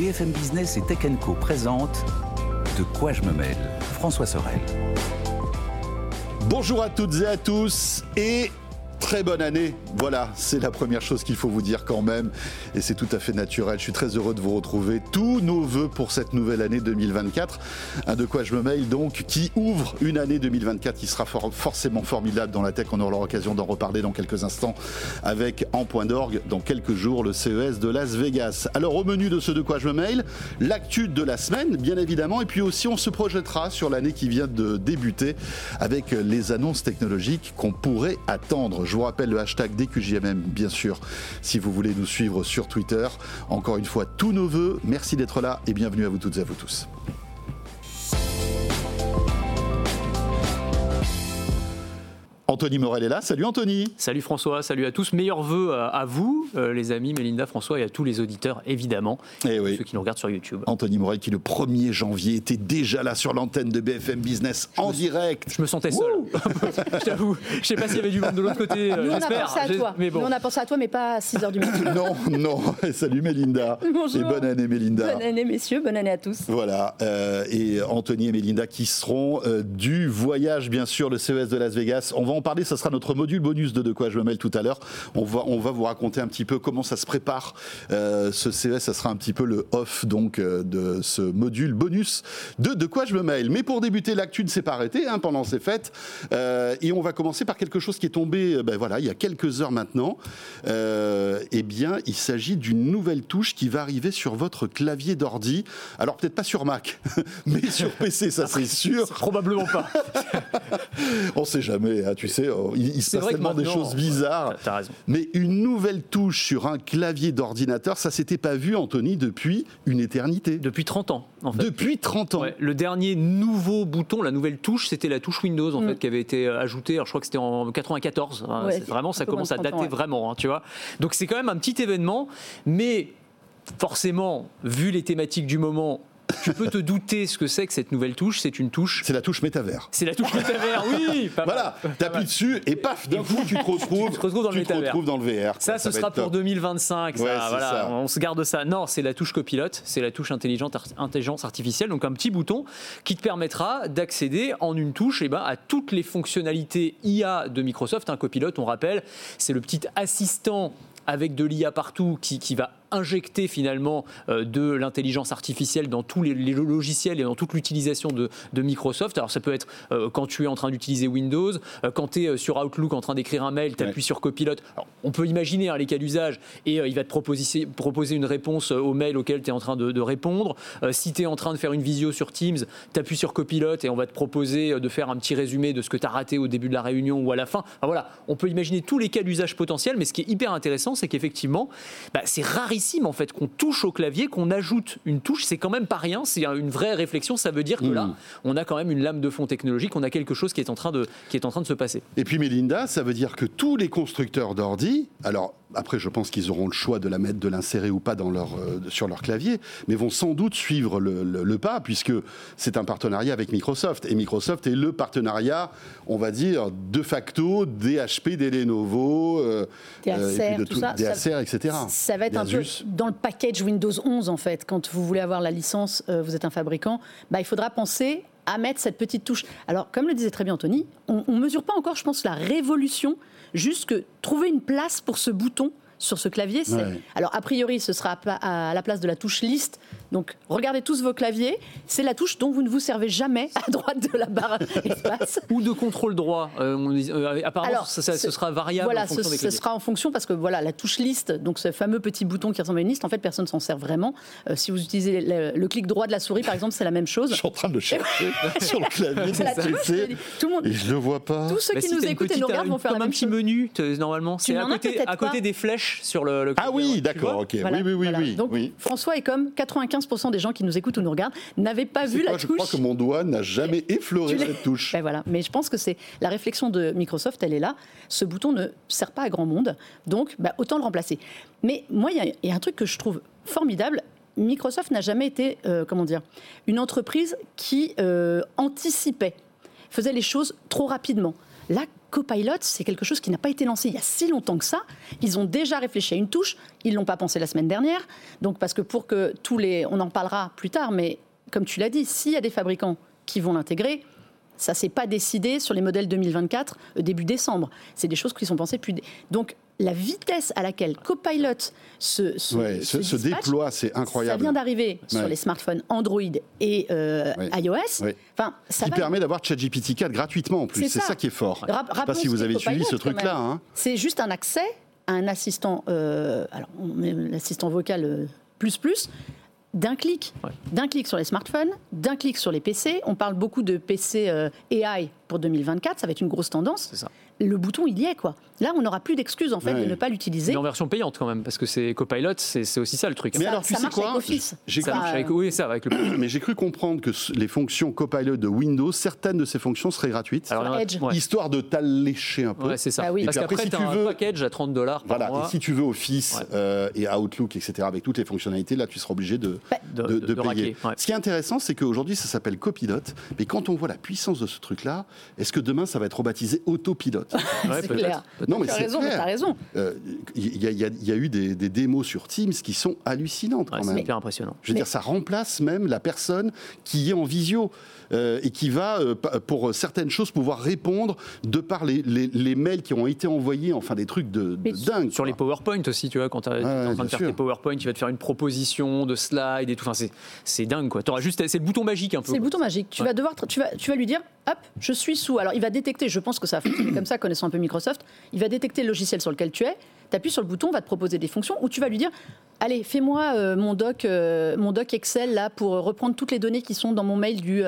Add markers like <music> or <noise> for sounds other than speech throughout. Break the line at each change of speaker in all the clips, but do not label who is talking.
BFM Business et Tech Co présente De quoi je me mêle François Sorel.
Bonjour à toutes et à tous et très bonne année. Voilà, c'est la première chose qu'il faut vous dire quand même. Et c'est tout à fait naturel. Je suis très heureux de vous retrouver. Tous nos voeux pour cette nouvelle année 2024. Un de quoi je me mail donc, qui ouvre une année 2024 qui sera forcément formidable dans la tech. On aura l'occasion d'en reparler dans quelques instants avec En Point d'Orgue dans quelques jours le CES de Las Vegas. Alors au menu de ce de quoi je me mail, l'actu de la semaine, bien évidemment. Et puis aussi, on se projettera sur l'année qui vient de débuter avec les annonces technologiques qu'on pourrait attendre vous rappelle le hashtag DQJMM, bien sûr, si vous voulez nous suivre sur Twitter. Encore une fois, tous nos voeux. Merci d'être là et bienvenue à vous toutes et à vous tous. Anthony Morel est là. Salut Anthony.
Salut François, salut à tous. Meilleurs vœux à vous, euh, les amis, Mélinda, François et à tous les auditeurs, évidemment. Et eh oui. Ceux qui nous regardent sur YouTube.
Anthony Morel qui le 1er janvier était déjà là sur l'antenne de BFM Business en direct.
Je me sentais seul. <laughs> je t'avoue. Je sais pas s'il y avait du monde de l'autre côté.
Nous, on a pensé à toi. Mais bon. Nous, on a pensé à toi, mais pas à 6h du matin. <laughs>
non, non. <laughs> Salut Mélinda.
Bonjour.
Et bonne année Mélinda.
Bonne année messieurs, bonne année à tous.
Voilà. Euh, et Anthony et Mélinda qui seront euh, du voyage, bien sûr, le CES de Las Vegas. On va en parler, ce sera notre module bonus de De quoi je me mêle tout à l'heure. On va, on va vous raconter un petit peu comment ça se prépare. Euh, ce CES, ça sera un petit peu le off donc euh, de ce module bonus de De quoi je me mêle. Mais pour débuter, l'actu ne s'est pas arrêtée hein, pendant ces fêtes. Euh, et on va commencer par quelque chose qui est tombé ben voilà, il y a quelques heures maintenant. eh bien, il s'agit d'une nouvelle touche qui va arriver sur votre clavier d'ordi. Alors peut-être pas sur Mac, <laughs> mais sur PC, ça c'est <laughs> sûr.
Probablement pas. <laughs>
on sait jamais, hein, tu sais. Il, se passe tellement des choses bizarres. Mais une nouvelle touche sur un clavier d'ordinateur, ça s'était pas vu, Anthony, depuis une éternité.
Depuis 30 ans,
en fait. Depuis 30 ans.
le dernier nouveau bouton, la nouvelle touche, c'était la touche Windows, en mm. fait, qui avait été ajoutée. Alors, je crois que c'était en 94. vraiment, ça, commence à dater vraiment, hein, tu vois. Donc, c'est quand même un petit événement, mais forcément, vu les thématiques du moment, tu peux te douter ce que c'est que cette nouvelle touche. C'est une touche.
C'est la touche métavers.
C'est la touche métavers, oui.
voilà, t'appuies dessus et paf, d'un coup tu te <laughs> retrouves, tu te retrouves dans, le, retrouves dans le VR.
Ça, ce sera pour 2025. voilà, On se garde ça. Non, c'est la touche copilote, c'est la touche intelligente, intelligence artificielle. Donc un petit bouton qui te permettra d'accéder en une touche et eh ben, à toutes les fonctionnalités IA de Microsoft. Un copilote, on rappelle, c'est le petit assistant avec de l'IA partout qui, qui va injecter finalement euh, de l'intelligence artificielle dans tous les, logiciels et dans toute l'utilisation de, Microsoft. Alors ça peut être euh, quand tu es en train d'utiliser Windows, euh, quand tu es sur Outlook en train d'écrire un mail, tu appuies sur Copilot. on peut imaginer hein, les cas d'usage et il va te proposer, proposer une réponse au mail auquel tu es en train de, répondre. si tu es en train de faire une visio sur Teams, tu appuies sur Copilot et on va te proposer de faire un petit résumé de ce que tu as raté au début de la réunion ou à la fin. voilà, on peut imaginer tous les cas d'usage potentiels, mais ce qui est hyper intéressant, c'est qu'effectivement, bah, c'est rarissime en fait qu'on touche au clavier, qu'on ajoute une touche, c'est quand même pas rien, c'est une vraie réflexion, ça veut dire que là, hmm. on a quand même une lame de fond technologique, on a quelque chose qui est en train de, qui est en train de se passer.
Et puis Mélinda, ça veut dire que tous les constructeurs d'ordi, alors après, je pense qu'ils auront le choix de la mettre, de l'insérer ou pas dans leur, euh, sur leur clavier, mais vont sans doute suivre le, pas, puisque c'est un partenariat avec Microsoft. Et Microsoft est le partenariat, on va dire, de facto des HP, des Lenovo,
euh, des Acer, euh, tout, ça,
des Acer, etc.
Ça va être un peu dans le package Windows 11, en fait. Quand vous voulez avoir la licence, vous êtes un fabricant, bah, il faudra penser à mettre cette petite touche. Alors, comme le disait très bien Anthony, on ne mesure pas encore, je pense, la révolution juste que trouver une place pour ce bouton sur ce clavier. Alors, a priori, ce sera à la place de la touche liste donc, regardez tous vos claviers. C'est la touche dont vous ne vous servez jamais à droite de la barre <laughs> espace.
Ou de contrôle droit. Euh, euh, apparemment, ça, ce sera variable.
Voilà, en fonction ce, ce sera en fonction parce que voilà, la touche liste, donc ce fameux petit bouton qui ressemble à une liste, en fait, personne s'en sert vraiment. Euh, si vous utilisez le, clic droit de la souris, par exemple, c'est la même chose.
Je suis en train de le chercher <laughs> <laughs> sur le clavier. C'est la touche, tout le monde. Et je le vois pas.
Tous ceux bah, qui nous écoutent et nous regardent vont faire la même
chose. Comme un petit menu, normalement. C'est à côté, à côté des flèches sur le.
Ah oui, d'accord, ok. Oui, oui, oui.
Donc, François est comme 95% des gens qui nous écoute ou nous regarde n'avait pas vu la touche. Je
crois que mon doigt n'a jamais effleuré cette touche.
Ben voilà. Mais je pense que c'est la réflexion de Microsoft, elle est là. Ce bouton ne sert pas à grand monde, donc bah, autant le remplacer. Mais moi, il y, a un truc que je trouve formidable. Microsoft n'a jamais été, euh, comment dire, une entreprise qui euh, anticipait, faisait les choses trop rapidement. Là, Copilot, c'est quelque chose qui n'a pas été lancé il y a si longtemps que ça. Ils ont déjà réfléchi à une touche. Ils l'ont pas pensé la semaine dernière. Donc parce que pour que tous les, on en parlera plus tard, mais comme tu l'as dit, s'il y a des fabricants qui vont l'intégrer, ça s'est pas décidé sur les modèles 2024 euh, début décembre. C'est des choses qui sont pensées plus. Donc la vitesse à laquelle Copilot se,
se, déploie, c'est incroyable.
Ça vient d'arriver sur les smartphones Android et euh, iOS.
Enfin, ça qui permet d'avoir ChatGPT 4 gratuitement en plus. C'est ça. qui est fort. Je ne sais pas si vous avez suivi ce truc-là. Hein.
C'est juste un accès à un assistant, euh, alors l'assistant vocal euh, plus plus, d'un clic, d'un clic sur les smartphones, d'un clic sur les PC. On parle beaucoup de PC AI pour 2024, ça va être une grosse tendance. Ça le bouton, il y est, quoi. Là, on n'aura plus d'excuses, en fait, de ne pas l'utiliser.
Mais en version payante, quand même, parce que c'est Copilot, c'est aussi ça le truc.
Mais alors, tu
ça
sais quoi
avec Office.
Ça marche avec, oui, ça, avec le... <coughs>
Mais j'ai cru comprendre que les fonctions Copilot de Windows, certaines de ces fonctions seraient gratuites. Alors, Histoire de t'allécher un peu.
Ouais, c'est ça. Bah oui. Parce qu'après, si tu veux... un package à 30 dollars
Voilà, et si tu veux Office euh, et Outlook, etc., avec toutes les fonctionnalités, là, tu seras obligé de, bah, de, payer. Ce qui est intéressant, c'est qu'aujourd'hui, ça s'appelle Copilot, mais quand on voit la puissance de ce truc-là, est-ce que demain, ça va être rebaptisé Autopilote <laughs>
C'est clair. Non, mais tu as raison, tu as raison.
Il y, a eu des, démos sur Teams qui sont hallucinantes quand même.
C'est hyper impressionnant.
Je veux dire, ça remplace même la personne qui est en visio. Euh, et qui va, euh, pour certaines choses, pouvoir répondre de par les, les, mails qui ont été envoyés, enfin des trucs de, dingue.
Sur les PowerPoint aussi, tu vois, quand tu es en train de faire tes PowerPoint, il va te faire une proposition de slide et tout. Enfin, c'est dingue, quoi. Auras juste, c'est le bouton magique un peu.
C'est le bouton magique. Tu vas devoir, tu vas, tu vas lui dire, hop, je suis sous. Alors, il va détecter, je pense que ça va fonctionner comme ça, connaissant un peu Microsoft, il va détecter le logiciel sur lequel tu es, tu appuies sur le bouton, on va te proposer des fonctions, ou tu vas lui dire, allez, fais-moi euh, mon, doc, euh, mon doc Excel là pour reprendre toutes les données qui sont dans mon mail du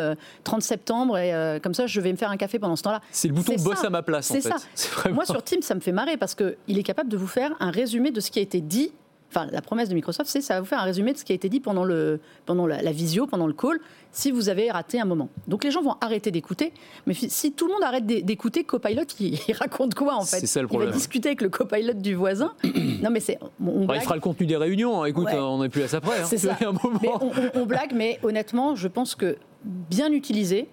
30 euh, septembre, et comme ça, je vais me faire un café pendant ce temps-là.
C'est le bouton bosse à ma place,
C'est ça. <laughs> Moi, sur Teams, ça me fait marrer, parce qu'il est capable de vous faire un résumé de ce qui a été dit enfin la promesse de Microsoft, c'est ça va vous faire un résumé de ce qui a été dit pendant, le, pendant la, visio, pendant le call, si vous avez raté un moment. Donc les gens vont arrêter d'écouter, mais si tout le monde arrête d'écouter, Copilot, <laughs> il, raconte quoi en fait?
C'est ça le problème.
Il va discuter avec le Copilot du voisin. <clears throat> non mais c'est.
il fera le contenu des réunions. Hein. Écoute, on n'est plus à ça près. Hein.
C'est ça. on blague, mais honnêtement, je pense que bien utilisé,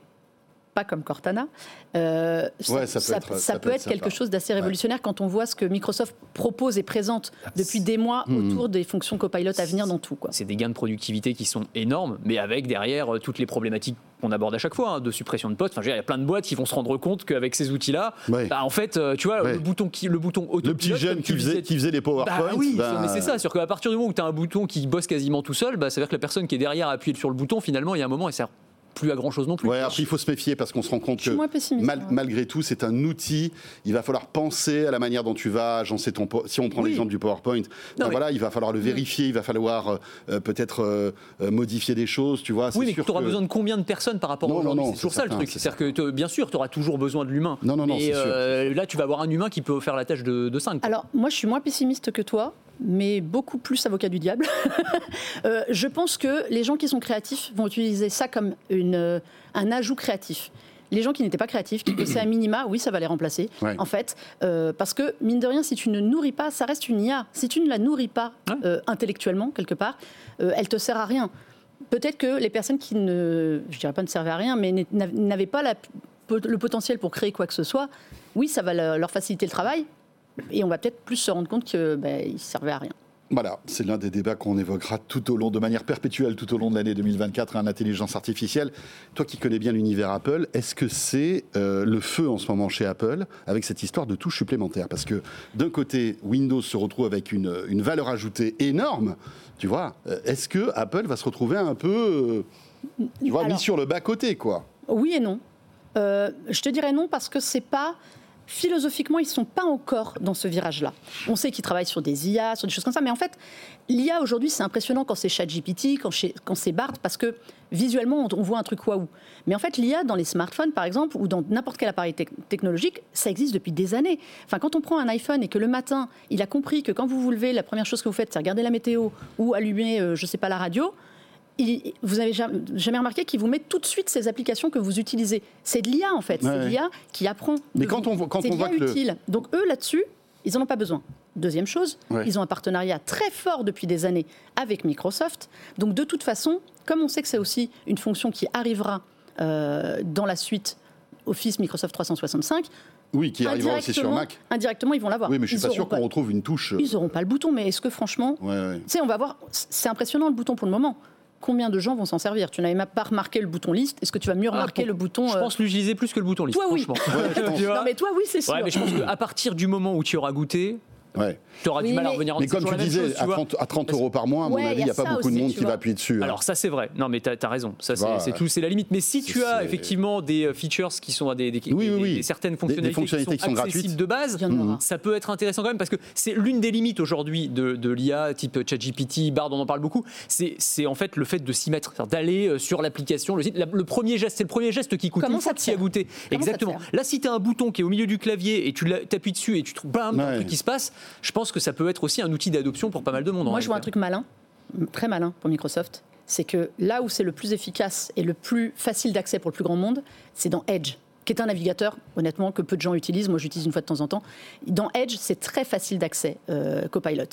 pas comme Cortana.
Euh, ça,
peut être, quelque chose d'assez révolutionnaire quand on voit ce que Microsoft propose et présente depuis des mois hmm. autour des fonctions Copilot à venir dans tout.
C'est des gains de productivité qui sont énormes, mais avec derrière euh, toutes les problématiques qu'on aborde à chaque fois, hein, de suppression de postes. Enfin, il y a plein de boîtes qui vont se rendre compte qu'avec ces outils-là, bah, en fait, euh, tu vois, le bouton qui, le bouton
Le petit jeune qui faisait, qui faisait les PowerPoint.
Bah, oui, bah mais c'est ça. C'est qu'à partir du moment où tu as un bouton qui bosse quasiment tout seul, bah, ça veut dire que la personne qui est derrière a appuyé sur le bouton, finalement, il y a un moment, et sert plus à grand chose non plus.
Ouais, il faut se méfier parce qu'on se rend compte que malgré tout, c'est un outil. Il va falloir penser à la manière dont tu vas agencer ton. Si on prend l'exemple du PowerPoint, ben voilà, il va falloir le vérifier, il va falloir euh, euh, peut-être euh, modifier des choses, tu vois.
Oui, mais tu auras besoin de combien de personnes par rapport à aujourd'hui? C'est toujours ça, le truc. C'est-à-dire que bien sûr, tu auras toujours besoin de l'humain.
Non, non, non.
Et là, tu vas avoir un humain qui peut faire la tâche de, de 5.
Alors, moi, je suis moins pessimiste que toi mais beaucoup plus avocat du diable. <laughs> Euh, je pense que les gens qui sont créatifs vont utiliser ça comme une, euh, un ajout créatif. Les gens qui n'étaient pas créatifs, qui bossaient à <clears throat> minima, oui, ça va les remplacer, en fait. Euh, parce que, mine de rien, si tu ne nourris pas, ça reste une IA. Si tu ne la nourris pas intellectuellement, quelque part, elle te sert à rien. Peut-être que les personnes qui ne, je dirais pas ne servaient à rien, mais n'avaient pas le potentiel pour créer quoi que ce soit, oui, ça va leur faciliter le travail, et on va peut-être plus se rendre compte qu'il ben, ne servait à rien.
Voilà, c'est l'un des débats qu'on évoquera tout au long, de manière perpétuelle, tout au long de l'année 2024, en intelligence artificielle. Toi qui connais bien l'univers Apple, est-ce que c'est euh, le feu en ce moment chez Apple avec cette histoire de touches supplémentaires? Parce que d'un côté, Windows se retrouve avec une, valeur ajoutée énorme, tu vois. Euh, est-ce que Apple va se retrouver un peu, euh, tu vois, mis sur le bas côté, quoi?
Oui et non. je te dirais non parce que c'est pas philosophiquement, ils ne sont pas encore dans ce virage-là. On sait qu'ils travaillent sur des IA, sur des choses comme ça, mais en fait, l'IA aujourd'hui, c'est impressionnant quand c'est ChatGPT, quand, c'est BART, parce que visuellement, on, voit un truc waouh. Mais en fait, l'IA dans les smartphones, par exemple, ou dans n'importe quel appareil technologique, ça existe depuis des années. Enfin, quand on prend un iPhone et que le matin, il a compris que quand vous vous levez, la première chose que vous faites, c'est regarder la météo ou allumer, euh, je ne sais pas, la radio, vous n'avez jamais, remarqué qu'il vous met tout de suite ces applications que vous utilisez. C'est de l'IA en fait, c'est de l'IA qui apprend.
Mais quand on, quand on voit
que utile. Donc eux là-dessus, ils n'en ont pas besoin. Deuxième chose, ils ont un partenariat très fort depuis des années avec Microsoft. Donc de toute façon, comme on sait que c'est aussi une fonction qui arrivera euh, dans la suite Office Microsoft 365,
Oui, qui arrivera aussi sur Mac.
Indirectement, ils vont l'avoir.
Oui, mais je suis pas sûr qu'on retrouve une touche.
Ils n'auront pas le bouton, mais est-ce que franchement,
ouais,
tu sais, on va voir. C'est impressionnant le bouton pour le moment combien de gens vont s'en servir Tu n'avais même pas remarqué le bouton liste. Est-ce que tu vas mieux ah, remarquer le bouton
Je pense l'utiliser plus que le bouton liste.
Toi, oui. <laughs>
non,
mais toi, oui, c'est sûr.
Ouais, mais je pense qu'à partir du moment où tu auras goûté,
Ouais.
Tu auras du mal à revenir
Mais comme tu disais, à, 30, euros par mois, à mon avis, il n'y a, pas beaucoup de monde qui va appuyer dessus.
Hein. Alors ça c'est vrai. Non mais tu as, raison. Ça c'est tout, c'est la limite. Mais si tu as effectivement des euh, features qui sont des, des, des certaines fonctionnalités, qui sont, accessibles de base, ça peut être intéressant quand même parce que c'est l'une des limites aujourd'hui de, de l'IA type ChatGPT, Bard, on en parle beaucoup. C'est en fait le fait de s'y mettre, d'aller euh, sur l'application, le site. Le premier geste, c'est le premier geste qui coûte.
Comment
une fois
que tu as
goûté. Exactement. Là, si tu as un bouton qui est au milieu du clavier et tu appuies dessus et tu trouves bam, un truc qui se passe, je pense que ça peut être aussi un outil d'adoption pour pas mal de monde.
Moi, je vois un truc malin, très malin pour Microsoft. C'est que là où c'est le plus efficace et le plus facile d'accès pour le plus grand monde, c'est dans Edge qui est un navigateur, honnêtement, que peu de gens utilisent. Moi, j'utilise une fois de temps en temps. Dans Edge, c'est très facile d'accès, euh, Copilot.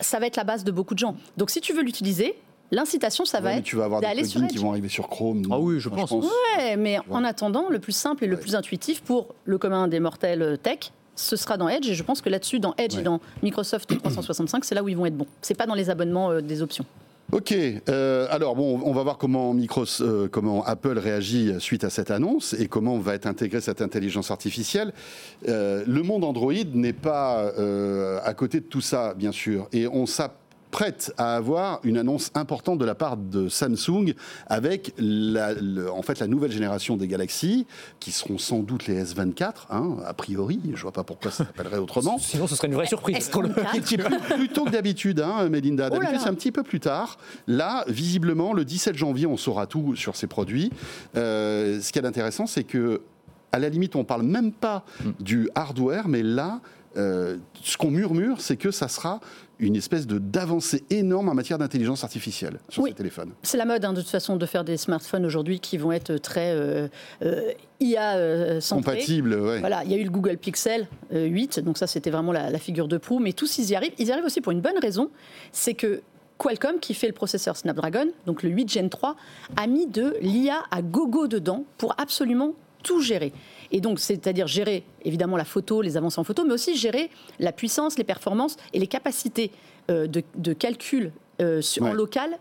Ça va être la base de beaucoup de gens. Donc, si tu veux l'utiliser, l'incitation, ça va être
tu vas avoir des plugins qui vont arriver sur Chrome.
Ah oui, je pense.
Ouais, mais en attendant, le plus simple et le plus intuitif pour le commun des mortels euh, tech, ce sera dans Edge et je pense que là-dessus, dans Edge et dans Microsoft 365, c'est là où ils vont être bons. C'est pas dans les abonnements euh, des options.
Ok, euh, alors bon, on va voir comment, euh, comment Apple réagit suite à cette annonce et comment va être intégrée cette intelligence artificielle. le monde Android n'est pas à côté de tout ça, bien sûr, et on s'appelle prête à avoir une annonce importante de la part de Samsung avec la, en fait la nouvelle génération des Galaxy qui seront sans doute les S24 hein, a priori. Je vois pas pourquoi ça s'appellerait autrement. <laughs>
Sinon ce serait une vraie surprise. Le
plutôt que d'habitude hein, Melinda. Oh d'habitude c'est un petit peu plus tard. Là visiblement le 17 janvier on saura tout sur ces produits. Euh, ce qui est intéressant c'est que à la limite, on parle même pas mm. du hardware, mais là, euh, ce qu'on murmure, c'est que ça sera une espèce de d'avancée énorme en matière d'intelligence artificielle sur ces téléphones.
C'est la mode hein, de toute façon de faire des smartphones aujourd'hui qui vont être très euh, euh, IA euh,
compatibles.
Voilà, il y a eu le Google Pixel 8, donc ça c'était vraiment la, figure de proue. Mais tous ils y arrivent. Ils y arrivent aussi pour une bonne raison, c'est que Qualcomm, qui fait le processeur Snapdragon, donc le 8 Gen 3, a mis de l'IA à gogo dedans pour absolument tout gérer. Et donc, c'est-à-dire gérer évidemment la photo, les avancées en photo, mais aussi gérer la puissance, les performances et les capacités euh, de, calcul euh, en local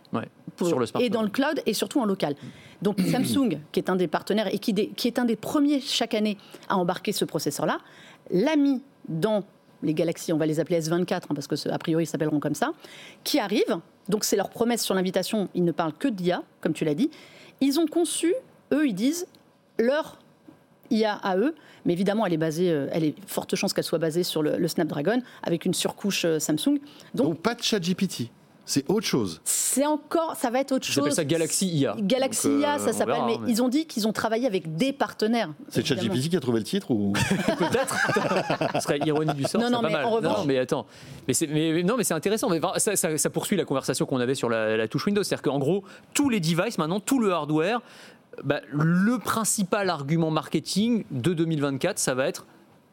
et dans le cloud et surtout en local. Donc <clears throat> Samsung, qui est un des partenaires et qui, qui est un des premiers chaque année à embarquer ce processeur-là, l'a mis dans les Galaxies, on va les appeler S24 hein, parce que a priori ils s'appelleront comme ça, qui arrivent. Donc c'est leur promesse sur l'invitation. Ils ne parlent que d'IA, comme tu l'as dit. Ils ont conçu, eux, ils disent leur IA à eux, mais évidemment, elle est basée, euh, elle est forte chance qu'elle soit basée sur le, Snapdragon avec une surcouche euh, Samsung.
Donc, pas de chat GPT. C'est autre chose.
C'est encore, ça va être autre chose.
ça Galaxy IA.
Galaxy IA, ça euh, s'appelle. Mais, ils ont dit qu'ils ont travaillé avec des partenaires.
C'est ChatGPT qui a trouvé le titre ou? <laughs>
Peut-être <laughs> Ce serait ironie du sort. Non, non, mais pas mal. non, mais attends. Mais, mais non, mais c'est intéressant. Mais ça, ça, poursuit la conversation qu'on avait sur la, la touche Windows, c'est-à-dire qu'en gros, tous les devices maintenant, tout le hardware bah, le principal argument marketing de 2024, ça va être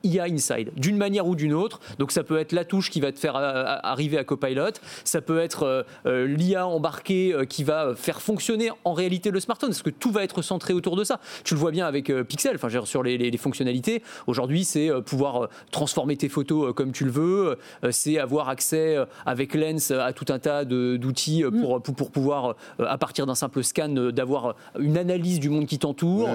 IA Inside, d'une manière ou d'une autre. Donc ça peut être la touche qui va te faire euh, arriver à Copilot, ça peut être euh, euh, l'IA embarquée qui va faire fonctionner en réalité le smartphone, parce que tout va être centré autour de ça. Tu le vois bien avec Pixel, enfin sur les, les, fonctionnalités. Aujourd'hui, c'est pouvoir transformer tes photos comme tu le veux, c'est avoir accès avec Lens à tout un tas d'outils mm. pour, pour, pouvoir, à partir d'un simple scan, d'avoir une analyse du monde qui t'entoure.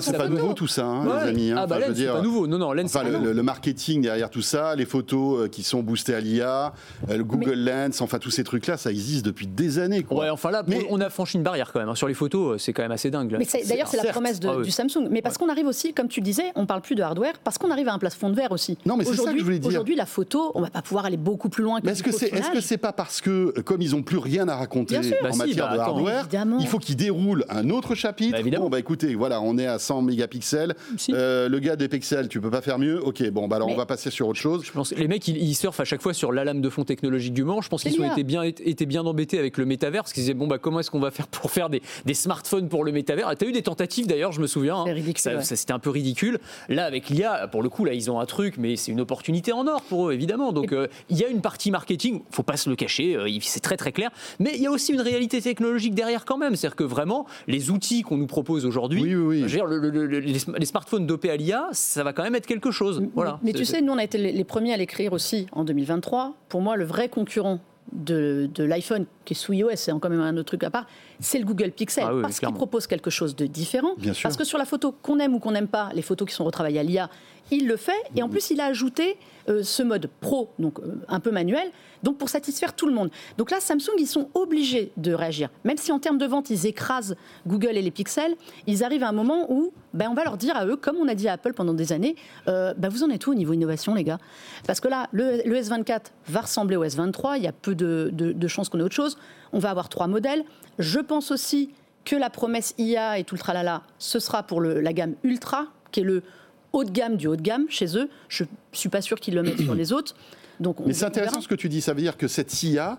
c'est pas nouveau tout ça, hein, les amis. Hein.
Ah bah Lens, c'est pas nouveau. Non, non, Lens,
le, marketing derrière tout ça, les photos euh, qui sont boostées à l'IA, euh, le Google Lens, enfin tous ces trucs-là, ça existe depuis des années. Quoi.
Ouais, enfin là, mais... on a franchi une barrière quand même. Hein. Sur les photos, euh, c'est quand même assez dingue.
Mais d'ailleurs, c'est la promesse ah du Samsung. Mais parce qu'on arrive aussi, comme tu disais, on parle plus de hardware, parce qu'on arrive à un plafond de verre aussi.
Non, mais c'est ça que je voulais dire.
Aujourd'hui, la photo, on va pas pouvoir aller beaucoup plus loin que
Est-ce que c'est est -ce c'est pas parce que, comme ils n'ont plus rien à raconter en bah matière bah de hardware, il faut qu'ils déroulent un autre chapitre bah, Bon, bah écoutez, voilà, on est à 100 mégapixels. le gars des pixels, tu peux pas faire mieux mieux. Ok, bon, bah alors on va passer sur autre chose.
Je pense les mecs, ils, surfent à chaque fois sur la lame de fond technologique du Mans. Je pense qu'ils ont été bien, été bien embêtés avec le métavers, parce qu'ils disaient bon bah comment est-ce qu'on va faire pour faire des, des smartphones pour le métavers? Tu as eu des tentatives d'ailleurs, je me souviens. Hein. C'était un peu ridicule. Là, avec l'IA, pour le coup, là, ils ont un truc, mais c'est une opportunité en or pour eux, évidemment. Donc, euh, il y a une partie marketing, faut pas se le cacher, euh, c'est très très clair. Mais il y a aussi une réalité technologique derrière quand même. C'est-à-dire que vraiment, les outils qu'on nous propose aujourd'hui, les, smartphones dopés à l'IA, ça va quand même être quelque chose. Voilà.
Mais, tu sais, nous, on a été les premiers à l'écrire aussi en 2023. Pour moi, le vrai concurrent de, l'iPhone, qui est sous iOS, c'est quand même un autre truc à part, c'est le Google Pixel. Ah parce qu'il propose quelque chose de différent. Parce que sur la photo, qu'on aime ou qu'on n'aime pas, les photos qui sont retravaillées à l'IA, il le fait. Et en plus, il a ajouté euh, ce mode pro, donc euh, un peu manuel, donc pour satisfaire tout le monde. Donc là, Samsung, ils sont obligés de réagir. Même si en termes de vente, ils écrasent Google et les pixels, ils arrivent à un moment où ben, on va leur dire à eux, comme on a dit à Apple pendant des années, euh, ben, vous en êtes où au niveau innovation, les gars? Parce que là, le, S24 va ressembler au S23, il y a peu de, chances qu'on ait autre chose. On va avoir trois modèles. Je pense aussi que la promesse IA et tout le ce sera pour la gamme Ultra, qui est le haut de gamme du haut de gamme chez eux. Je ne suis pas sûr qu'ils le mettent sur les autres.
Donc Mais c'est intéressant ce que tu dis. Ça veut dire que cette IA,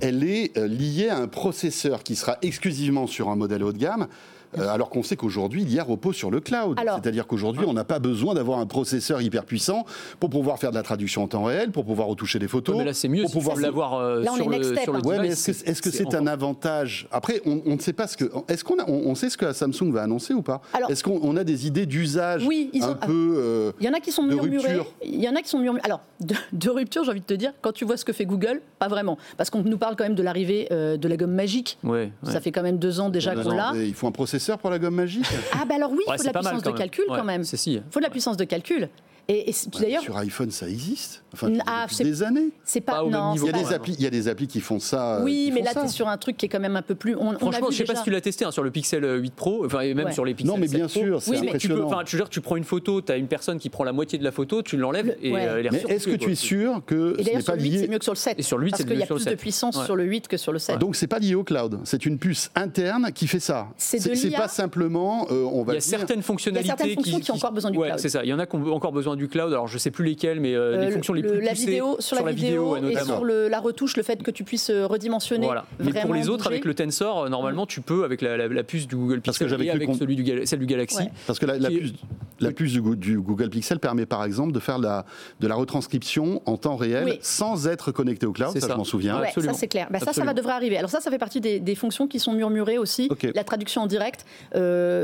elle est euh, liée à un processeur qui sera exclusivement sur un modèle haut de gamme. Euh, alors qu'on sait qu'aujourd'hui, l'IA repose sur le cloud. C'est-à-dire qu'aujourd'hui, on n'a pas besoin d'avoir un processeur hyper puissant pour pouvoir faire de la traduction en temps réel, pour pouvoir retoucher des photos.
mais là, c'est mieux pour pouvoir l'avoir euh, sur, le, sur le
ouais, mais est-ce que c'est un avantage? Après, on, ne sait pas ce que. Est-ce qu'on on, sait ce que Samsung va annoncer ou pas? Est-ce qu'on a des idées d'usage oui, un peu
euh, Il y en a qui sont murmurés. Il y en a qui sont murmurés. Alors, de, rupture, j'ai envie de te dire, quand tu vois ce que fait Google, pas vraiment, parce qu'on nous parle quand même de l'arrivée de la gomme magique. Ouais, Ça fait quand même deux ans déjà qu'on l'a.
Il faut un processeur pour la gomme magique.
Ah, bah alors oui, il faut de la puissance de calcul quand même. Il faut de la puissance de calcul. Et,
d'ailleurs sur iPhone, ça existe. Enfin, ah, des années.
C'est pas, non,
il y a des applis, il y a des applis qui font ça.
Oui, mais là,
tu
es sur un truc qui est quand même un peu plus. On,
Franchement,
je
sais pas si tu l'as testé hein, sur le Pixel 8 Pro, enfin et même sur les Pixel.
Non, mais bien sûr, c'est impressionnant.
Tu, peux, tu, tu prends une photo, tu as une personne qui prend la moitié de la photo, tu l'enlèves et euh, elle est
Mais est-ce que tu es sûr que ce n'est pas lié
C'est mieux que sur le 7.
Et sur le 8,
parce qu'il y a plus de puissance sur le 8 que sur le 7.
Donc c'est pas lié au cloud, c'est une puce interne qui fait ça. C'est pas simplement, euh, on va.
Il y a certaines fonctionnalités
qui ont encore besoin du cloud.
C'est ça. Il y en a qui ont encore besoin du cloud. Alors je sais plus lesquelles mais euh, les euh, fonctions les plus
la
poussées
vidéo, sur, la, vidéo, et sur la retouche, le fait que tu puisses euh, redimensionner. Voilà.
Mais pour les autres, avec le Tensor, normalement, tu peux avec la, puce du Google Pixel et avec celui du, celle du Galaxy.
Parce que la, puce, la puce du, Google Pixel permet par exemple de faire la, de la retranscription en temps réel sans être connecté au cloud. Ça, ça, je m'en souviens.
ça, c'est clair. Bah, ça, ça va devrait arriver. Alors ça, ça fait partie des, fonctions qui sont murmurées aussi. La traduction en direct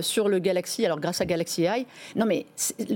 sur le Galaxy, alors grâce à Galaxy AI. Non, mais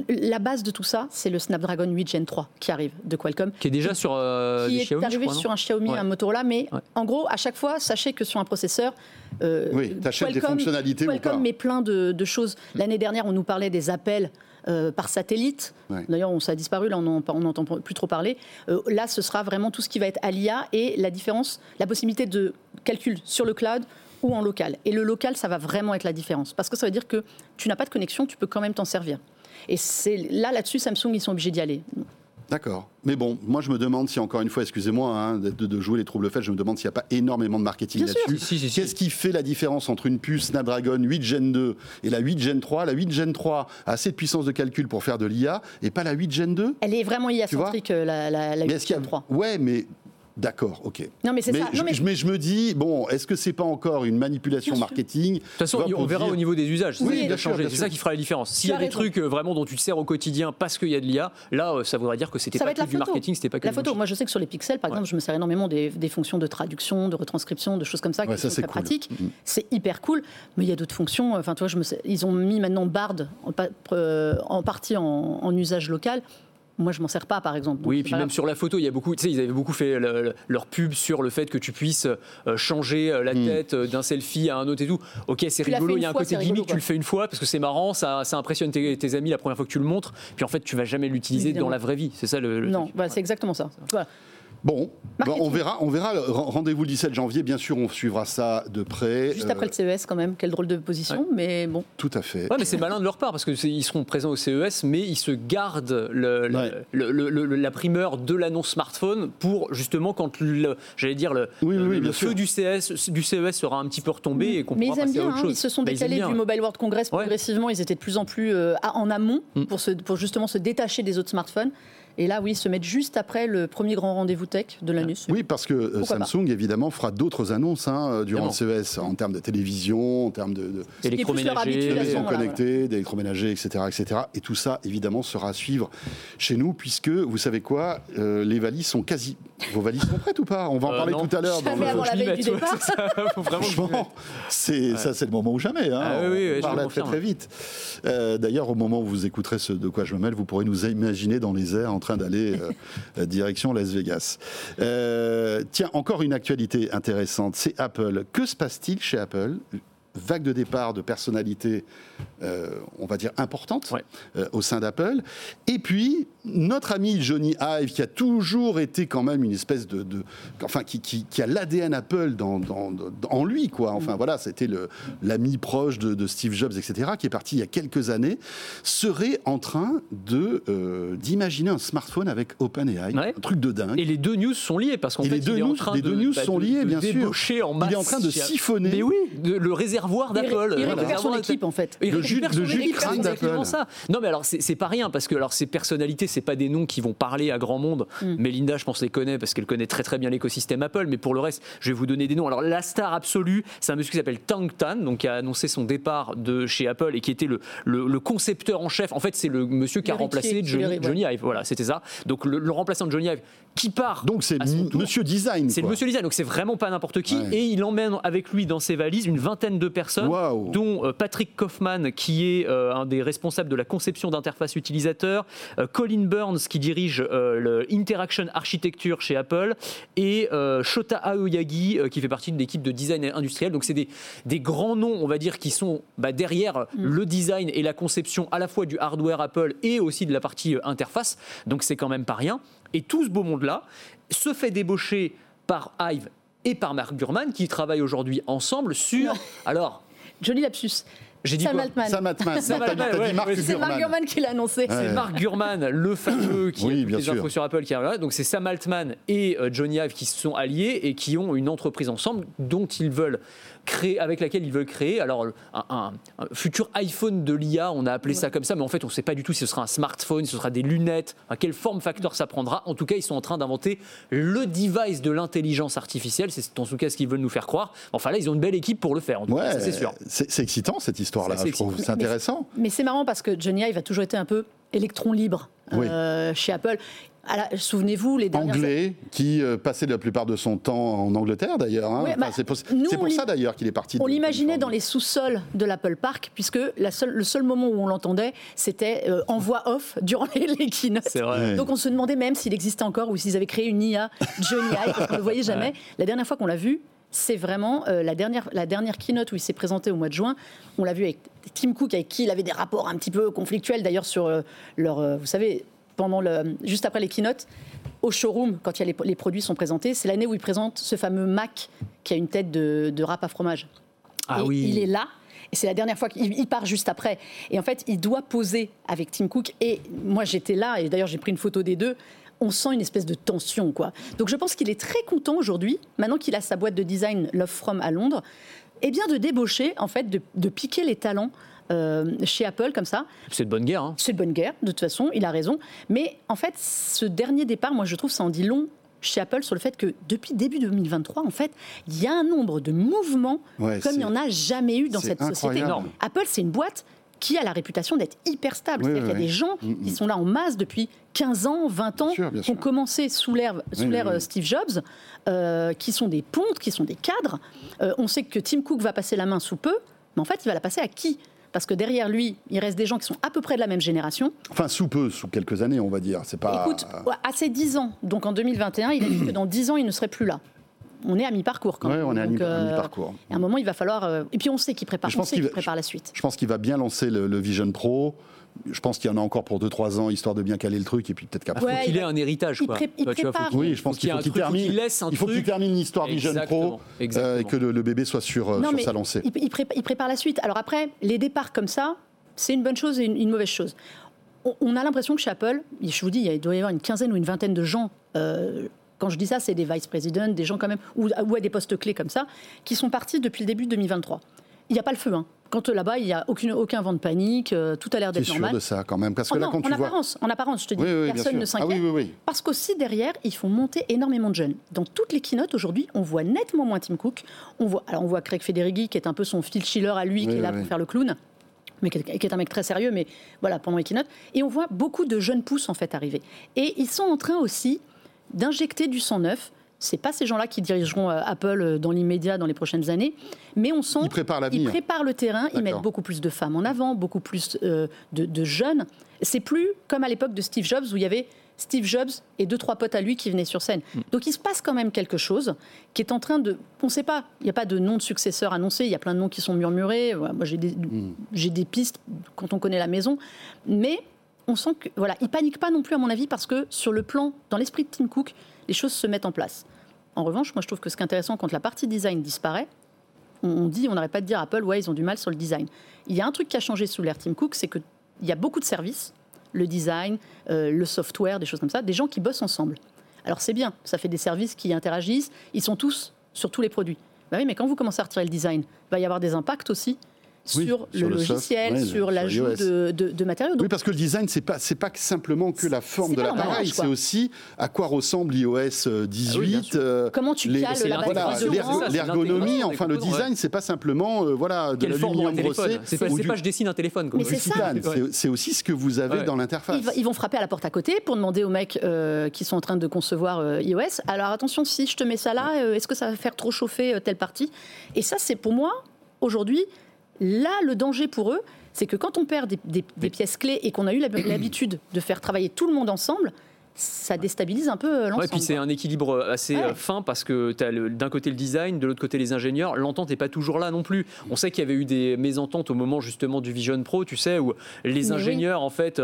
la base de tout ça, c'est le Snapdragon 8 Gen 3 qui arrive de Qualcomm.
Qui est déjà sur
euh,
qui
est arrivé sur un Xiaomi, un Motorola, mais en gros, à chaque fois, sachez que sur un processeur,
euh, oui, Qualcomm, des fonctionnalités
Qualcomm met plein de, choses. L'année dernière, on nous parlait des appels. Euh, par satellite. D'ailleurs, ça a disparu, là, on n'entend plus trop parler. Euh, là, ce sera vraiment tout ce qui va être à l'IA et la différence, la possibilité de calcul sur le cloud ou en local. Et le local, ça va vraiment être la différence. Parce que ça veut dire que tu n'as pas de connexion, tu peux quand même t'en servir. Et c'est là, là-dessus, Samsung, ils sont obligés d'y aller.
D'accord. Mais bon, moi je me demande si, encore une fois, excusez-moi hein, de, jouer les troubles faits, je me demande s'il n'y a pas énormément de marketing là-dessus. Qu'est-ce qui fait la différence entre une puce Snapdragon 8 Gen 2 et la 8 Gen 3 La 8 Gen 3 a assez de puissance de calcul pour faire de l'IA et pas la 8 Gen 2
Elle est vraiment IA-centrique, euh, la, la, la 8 Gen 3.
Ouais, mais D'accord, ok.
Non, mais c'est ça.
Je, mais... Je, me dis, bon, est-ce que c'est pas encore une manipulation marketing
De toute façon, on verra au niveau des usages. Oui, C'est ça qui fera la différence. S'il y a des trucs euh, vraiment dont tu te sers au quotidien parce qu'il y a de l'IA, là, euh, ça voudrait dire que c'était pas que du marketing, c'était pas que
la photo. Moi, je sais que sur les pixels, par exemple, je me sers énormément des, fonctions de traduction, de retranscription, de choses comme ça qui sont très pratiques. Mm. C'est hyper cool. Mais il y a d'autres fonctions. Enfin, toi, je me ils ont mis maintenant Bard en, euh, partie en usage local. Moi, je m'en sers pas, par exemple.
oui, puis même sur la photo, il y a beaucoup, tu sais, ils avaient beaucoup fait leur pub sur le fait que tu puisses euh, changer euh, la hmm. tête euh, d'un selfie à un autre et tout. Ok, c'est rigolo, il y a un côté gimmick, tu le fais une fois parce que c'est marrant, ça, ça impressionne tes, amis la première fois que tu le montres, puis en fait, tu vas jamais l'utiliser dans la vraie vie. C'est ça le.
non, bah, c'est exactement ça. Voilà.
Bon, on verra, on verra. Rendez-vous le 17 janvier, bien sûr, on suivra ça de près.
Juste après le CES, quand même, quelle drôle de position, mais bon.
Tout à fait.
Ouais, mais c'est malin de leur part parce qu'ils seront présents au CES, mais ils se gardent le, la primeur de l'annonce smartphone pour justement quand j'allais dire le, feu du CES, du CES sera un petit peu retombé et qu'on pourra passer à autre hein, chose.
Ils se sont bah, décalés du Mobile World Congress progressivement. Ils étaient de plus en plus euh, en amont mm. pour, pour justement se détacher des autres smartphones. Et là, oui, se mettre juste après le premier grand rendez-vous tech de l'année.
Oui, parce que euh, Samsung, évidemment, fera d'autres annonces hein, euh, durant le CES en termes de télévision, en termes de, de
d'électroménager,
connectés, d'électroménager, etc., etc. Et tout ça, évidemment, sera à suivre chez nous, puisque vous savez quoi, euh, les valises sont quasi. Vos valises sont prêtes ou pas? On va en parler tout à l'heure.
Dans le... avant la veille du départ. <laughs>
Franchement, c'est ça, c'est le moment ou jamais. Hein. Ah, oui, oui, on parle très très vite. D'ailleurs, au moment où vous écouterez ce de quoi je me mêle, vous pourrez nous imaginer dans les airs en train d'aller euh, direction Las Vegas. Euh, tiens, encore une actualité intéressante, c'est Apple. Que se passe-t-il chez Apple? Vague de départ de personnalités, euh, on va dire, importantes euh, au sein d'Apple. Et puis, notre ami Johnny Ive, qui a toujours été quand même une espèce de... enfin, qui, qui, a l'ADN Apple dans, en lui, quoi. Enfin, mm. voilà, c'était l'ami proche de, Steve Jobs, etc., qui est parti il y a quelques années, serait en train de euh, d'imaginer un smartphone avec OpenAI. Un truc de dingue.
Et les deux news sont liés, parce qu'en fait,
les deux, news, les deux news sont liés, bien sûr.
En masse.
Il est en train de siphonner.
Mais oui, le réservoir d'Apple.
Il, récupère son équipe en fait.
le jus, de d'Apple.
Non mais alors c'est pas rien parce que alors ces personnalités c'est pas des noms qui vont parler à grand monde. Mm. Melinda je pense les connaît parce qu'elle connaît très très bien l'écosystème Apple. Mais pour le reste je vais vous donner des noms. Alors la star absolue c'est un monsieur qui s'appelle Tang Tan donc qui a annoncé son départ de chez Apple et qui était le, le, concepteur en chef. En fait c'est le monsieur qui a remplacé Johnny, Ive. Voilà c'était ça. Donc le, remplaçant de Johnny Ive qui part.
Donc c'est Monsieur Design.
C'est le Monsieur Design donc c'est vraiment pas n'importe qui et il emmène avec lui dans ses valises une vingtaine de personnes, dont euh, Patrick Kaufman, qui est euh, un des responsables de la conception d'interface utilisateur, euh, Colin Burns, qui dirige le Interaction Architecture chez Apple, et Shota Aoyagi, qui fait partie de l'équipe de design industriel. Donc c'est des, des, grands noms, on va dire, qui sont bah, derrière mm. le design et la conception à la fois du hardware Apple et aussi de la partie interface. Donc c'est quand même pas rien. Et tout ce beau monde-là se fait débaucher par Hive et par Mark Gurman qui travaillent aujourd'hui ensemble sur. Alors,
Joli lapsus.
J'ai dit
Sam
quoi
Altman.
Sam Altman.
C'est Mark Gurman qui l'a annoncé.
C'est Mark Gurman, le fameux <laughs> qui
oui,
a des infos sur Apple qui arrive. Donc c'est Sam Altman et euh, Johnny Ive qui se sont alliés et qui ont une entreprise ensemble dont ils veulent créer, avec laquelle ils veulent créer. Alors, un, futur iPhone de l'IA, on a appelé ça comme ça, mais en fait, on ne sait pas du tout si ce sera un smartphone, si ce sera des lunettes, à quelle forme facteur ça prendra. En tout cas, ils sont en train d'inventer le device de l'intelligence artificielle. C'est en tout cas ce qu'ils veulent nous faire croire. Enfin, là, ils ont une belle équipe pour le faire, en tout cas, c'est sûr.
C'est excitant, cette histoire-là, je trouve. C'est intéressant.
Mais, c'est marrant parce que Johnny Ive a toujours été un peu électron libre euh, chez Apple. Souvenez-vous, les dernières...
Anglais, qui euh, passait la plupart de son temps en Angleterre d'ailleurs. Hein. Bah, c'est pour, ça d'ailleurs qu'il est parti.
On l'imaginait dans les sous-sols de l'Apple Park, puisque la seule, le seul moment où on l'entendait, c'était euh, en voix off durant les, les keynotes. Donc on se demandait même s'il existait encore ou s'ils avaient créé une IA Johnny Eye, parce qu'on ne le voyait jamais. La dernière fois qu'on l'a vu, c'est vraiment euh, la, dernière, la dernière keynote où il s'est présenté au mois de juin. On l'a vu avec Tim Cook, avec qui il avait des rapports un petit peu conflictuels d'ailleurs sur leur, vous savez, pendant le, juste après les keynotes, au showroom, quand il y a les, produits sont présentés, c'est l'année où il présente ce fameux Mac qui a une tête de, de rap à fromage.
Ah oui.
Il est là. Et c'est la dernière fois qu'il part juste après. Et en fait, il doit poser avec Tim Cook. Et moi, j'étais là, et d'ailleurs, j'ai pris une photo des deux. On sent une espèce de tension, quoi. Donc, je pense qu'il est très content aujourd'hui, maintenant qu'il a sa boîte de design Love From à Londres, et eh bien de débaucher, en fait, de, de piquer les talents euh, chez Apple comme ça.
C'est de bonne guerre. Hein.
C'est de bonne guerre, de toute façon, il a raison. Mais en fait, ce dernier départ, moi je trouve ça en dit long chez Apple sur le fait que depuis début 2023, en fait, il y a un nombre de mouvements comme il n'y en a jamais eu dans cette société. Apple, c'est une boîte qui a la réputation d'être hyper stable. C'est-à-dire qu'il y a des gens mm, mm. qui sont là en masse depuis 15 ans, 20 ans, qui ont commencé sous l'ère euh, Steve Jobs, euh, qui sont des pontes, qui sont des cadres. on sait que Tim Cook va passer la main sous peu, mais en fait, il va la passer à qui? Parce que derrière lui, il reste des gens qui sont à peu près de la même génération.
Enfin, sous peu, sous quelques années, on va dire. C'est pas.
Écoute, à ses 10 ans, donc en 2021, il a dit que dans 10 ans, il ne serait plus là. On est à mi-parcours quand même.
Oui, on est à euh, mi-parcours.
à un moment, il va falloir. Euh, et puis on sait qu'il prépare, on sait qu'il prépare la suite.
Je pense qu'il va bien lancer le, Vision Pro je pense qu'il y en a encore pour 2-3 ans, histoire de bien caler le truc, et puis peut-être qu'après.
il faut qu'il ait un héritage. Quoi.
oui, je pense qu'il faut qu'il termine. Il faut qu'il termine l'histoire du jeune pro et que le, bébé soit sur, sur sa lancée.
Il, prépare la suite. Alors après, les départs comme ça, c'est une bonne chose et une, mauvaise chose. On, a l'impression que chez Apple, je vous dis, il doit y avoir une quinzaine ou une vingtaine de gens. Euh, quand je dis ça, c'est des vice-présidents, des gens quand même, ou, ou, à des postes clés comme ça, qui sont partis depuis le début de 2023. Il n'y a pas le feu. Hein. Quand là-bas, il n'y a aucune, aucun vent de panique, euh, tout a l'air d'être normal.
sûr de ça quand même Parce que oh là, quand
en, apparence, en apparence, je te dis, personne ne ah s'inquiète. parce qu'aussi derrière, ils font monter énormément de jeunes. Dans toutes les keynotes aujourd'hui, on voit nettement moins Tim Cook. On voit, alors on voit Craig Federighi qui est un peu son fil chiller à lui, qui est là pour faire le clown mais qui est un mec très sérieux, mais voilà, pendant les keynotes. Et on voit beaucoup de jeunes pousses en fait arriver. Et ils sont en train aussi d'injecter du sang neuf c'est pas ces gens-là qui dirigeront euh, Apple euh, dans l'immédiat, dans les prochaines années, mais on sent
qu'ils préparent,
le terrain, ils mettent beaucoup plus de femmes en avant, beaucoup plus euh, de, jeunes. C'est plus comme à l'époque de Steve Jobs où il y avait Steve Jobs et deux trois potes à lui qui venaient sur scène. Mm. Donc il se passe quand même quelque chose qui est en train de, on ne sait pas, il n'y a pas de nom de successeur annoncé, il y a plein de noms qui sont murmurés. Moi j'ai des, mm. j'ai des pistes quand on connaît la maison, mais on sent que voilà, il panique pas non plus à mon avis parce que sur le plan, dans l'esprit de Tim Cook, les choses se mettent en place. En revanche, moi je trouve que ce qui est intéressant quand la partie design disparaît, on dit, on n'arrête pas de dire Apple, ouais, ils ont du mal sur le design. Il y a un truc qui a changé sous l'ère Tim Cook, c'est qu'il y a beaucoup de services, le design, euh, le software, des choses comme ça, des gens qui bossent ensemble. Alors c'est bien, ça fait des services qui interagissent, ils sont tous sur tous les produits. Bah oui, mais quand vous commencez à retirer le design, va y avoir des impacts aussi sur le, logiciel, sur l'ajout de, matériaux.
oui, parce que le design, c'est pas c'est pas simplement que la forme de l'appareil, c'est aussi à quoi ressemble iOS 18.
Ah euh, Comment tu cales la
voilà, L'ergonomie, enfin le design, c'est pas simplement euh, voilà de l'aluminium brossé.
C'est pas, pas je dessine un téléphone.
Mais c'est ça.
C'est aussi ce que vous avez dans l'interface.
Ils, vont frapper à la porte à côté pour demander aux mecs euh, qui sont en train de concevoir iOS. Alors attention, si je te mets ça là, est-ce que ça va faire trop chauffer telle partie? Et ça, c'est pour moi aujourd'hui Là, le danger pour eux, c'est que quand on perd des, pièces clés et qu'on a eu l'habitude <clears throat> de faire travailler tout le monde ensemble, ça déstabilise un peu euh, l'ensemble.
Ouais, puis c'est un équilibre euh, assez euh, fin parce que tu as d'un côté le design, de l'autre côté les ingénieurs. L'entente n'est pas toujours là non plus. On sait qu'il y avait eu des mésententes au moment justement du Vision Pro, tu sais, où les ingénieurs en fait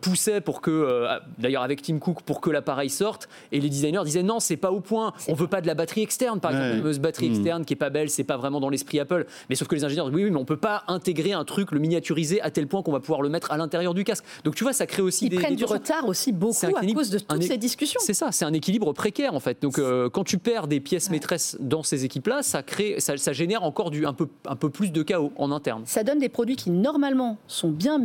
poussaient pour que, d'ailleurs avec Tim Cook, pour que l'appareil sorte, et les designers disaient non, c'est pas au point. On veut pas de la batterie externe, par exemple, une batterie hmm. externe qui est pas belle, c'est pas vraiment dans l'esprit Apple. Mais sauf que les ingénieurs disent oui, oui, mais on peut pas intégrer un truc, le miniaturiser à tel point qu'on va pouvoir le mettre à l'intérieur du casque. Donc tu vois, ça crée aussi
Ils
des.
prennent du retard aussi beaucoup à cause de toutes ces discussions.
C'est ça, c'est un équilibre précaire en fait. Donc euh, quand tu perds des pièces maîtresses dans ces équipes-là, ça crée, ça, génère encore du, un, peu, un peu plus de chaos en interne.
Ça donne des produits qui normalement sont bien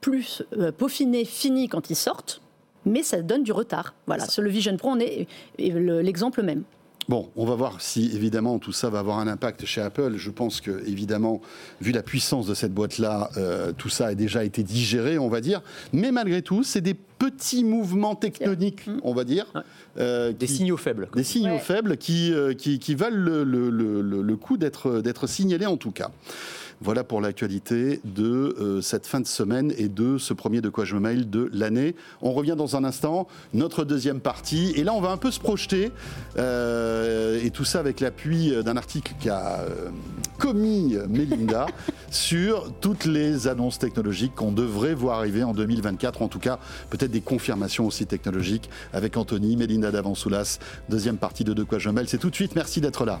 plus euh, peaufinés, finis quand ils sortent, mais ça donne du retard. Voilà, sur le Vision Pro, on est l'exemple même.
Bon, on va voir si évidemment tout ça va avoir un impact chez Apple. Je pense que évidemment, vu la puissance de cette boîte-là, euh, tout ça a déjà été digéré, on va dire. Mais malgré tout, c'est des petits mouvements tectoniques, on va dire.
Euh, des signaux faibles.
Des signaux faibles qui, euh, qui, qui, valent le, le, le, le coup d'être signalés en tout cas. Voilà pour l'actualité de euh, cette fin de semaine et de ce premier de quoi je me mail de l'année. On revient dans un instant, notre deuxième partie. Et là, on va un peu se projeter. Euh, et tout ça avec l'appui d'un article qu'a euh, commis Melinda <laughs> sur toutes les annonces technologiques qu'on devrait voir arriver en 2024. En tout cas, peut-être des confirmations aussi technologiques avec Anthony, Melinda Davansoulas. Deuxième partie de De quoi je me mêle. C'est tout de suite. Merci d'être là.